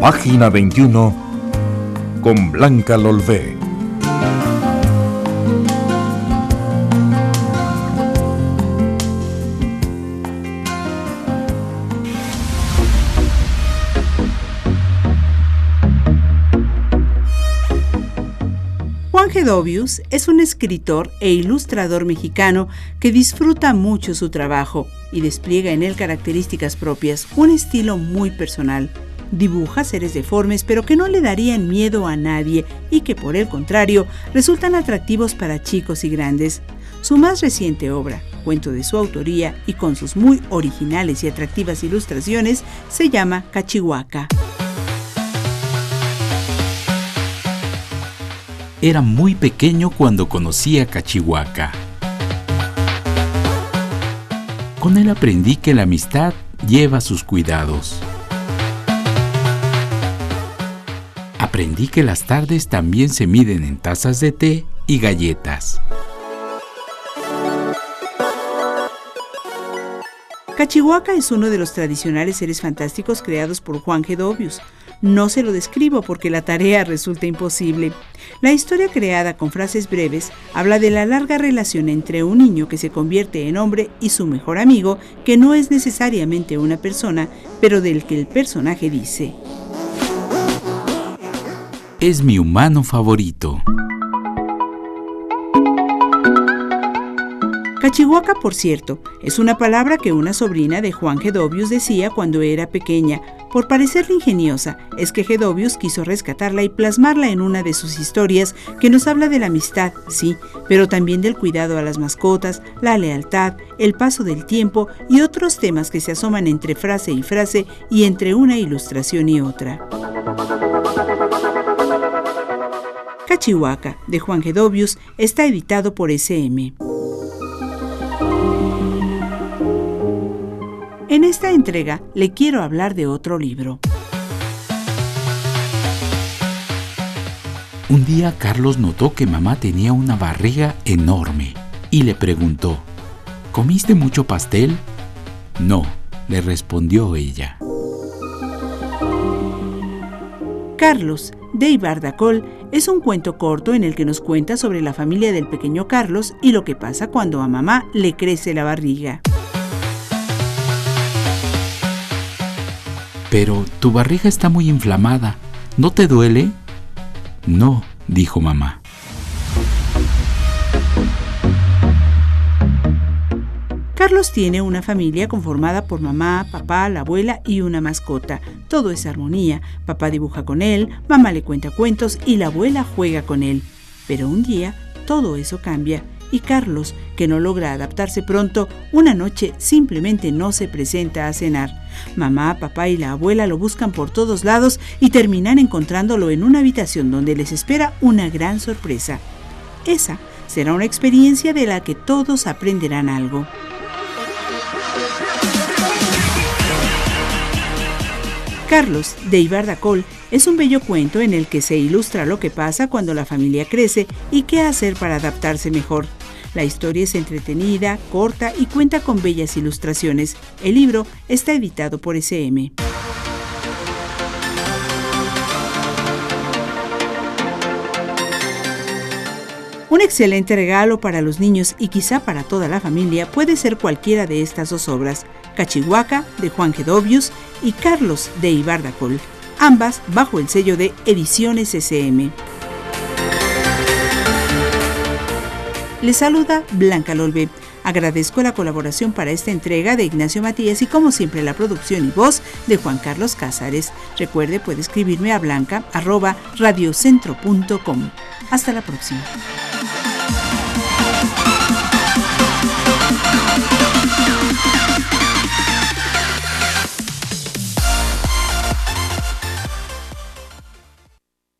Página 21 con Blanca Lolvé. Juan Gedovius es un escritor e ilustrador mexicano que disfruta mucho su trabajo y despliega en él características propias, un estilo muy personal. Dibuja seres deformes pero que no le darían miedo a nadie y que por el contrario resultan atractivos para chicos y grandes. Su más reciente obra, cuento de su autoría y con sus muy originales y atractivas ilustraciones, se llama Cachihuaca. Era muy pequeño cuando conocí a Cachihuaca. Con él aprendí que la amistad lleva sus cuidados. Aprendí que las tardes también se miden en tazas de té y galletas. Cachihuaca es uno de los tradicionales seres fantásticos creados por Juan Gedovius. No se lo describo porque la tarea resulta imposible. La historia creada con frases breves habla de la larga relación entre un niño que se convierte en hombre y su mejor amigo, que no es necesariamente una persona, pero del que el personaje dice. Es mi humano favorito. Cachihuaca, por cierto, es una palabra que una sobrina de Juan Gedovius decía cuando era pequeña. Por parecerle ingeniosa, es que Gedovius quiso rescatarla y plasmarla en una de sus historias que nos habla de la amistad, sí, pero también del cuidado a las mascotas, la lealtad, el paso del tiempo y otros temas que se asoman entre frase y frase y entre una ilustración y otra. Cachihuaca, de Juan Gedovius, está editado por SM. En esta entrega le quiero hablar de otro libro. Un día Carlos notó que mamá tenía una barriga enorme y le preguntó, ¿comiste mucho pastel? No, le respondió ella. Carlos, de Ibardacol, es un cuento corto en el que nos cuenta sobre la familia del pequeño Carlos y lo que pasa cuando a mamá le crece la barriga. Pero tu barriga está muy inflamada. ¿No te duele? No, dijo mamá. Carlos tiene una familia conformada por mamá, papá, la abuela y una mascota. Todo es armonía. Papá dibuja con él, mamá le cuenta cuentos y la abuela juega con él. Pero un día todo eso cambia y Carlos, que no logra adaptarse pronto, una noche simplemente no se presenta a cenar. Mamá, papá y la abuela lo buscan por todos lados y terminan encontrándolo en una habitación donde les espera una gran sorpresa. Esa será una experiencia de la que todos aprenderán algo. Carlos, de Ibardacol, es un bello cuento en el que se ilustra lo que pasa cuando la familia crece y qué hacer para adaptarse mejor. La historia es entretenida, corta y cuenta con bellas ilustraciones. El libro está editado por SM. Un excelente regalo para los niños y quizá para toda la familia puede ser cualquiera de estas dos obras, Cachihuaca de Juan Gedovius y Carlos de Ibardacol, ambas bajo el sello de Ediciones SM. Les saluda Blanca Lolbe. Agradezco la colaboración para esta entrega de Ignacio Matías y como siempre la producción y voz de Juan Carlos Cázares. Recuerde, puede escribirme a blanca arroba radiocentro.com. Hasta la próxima.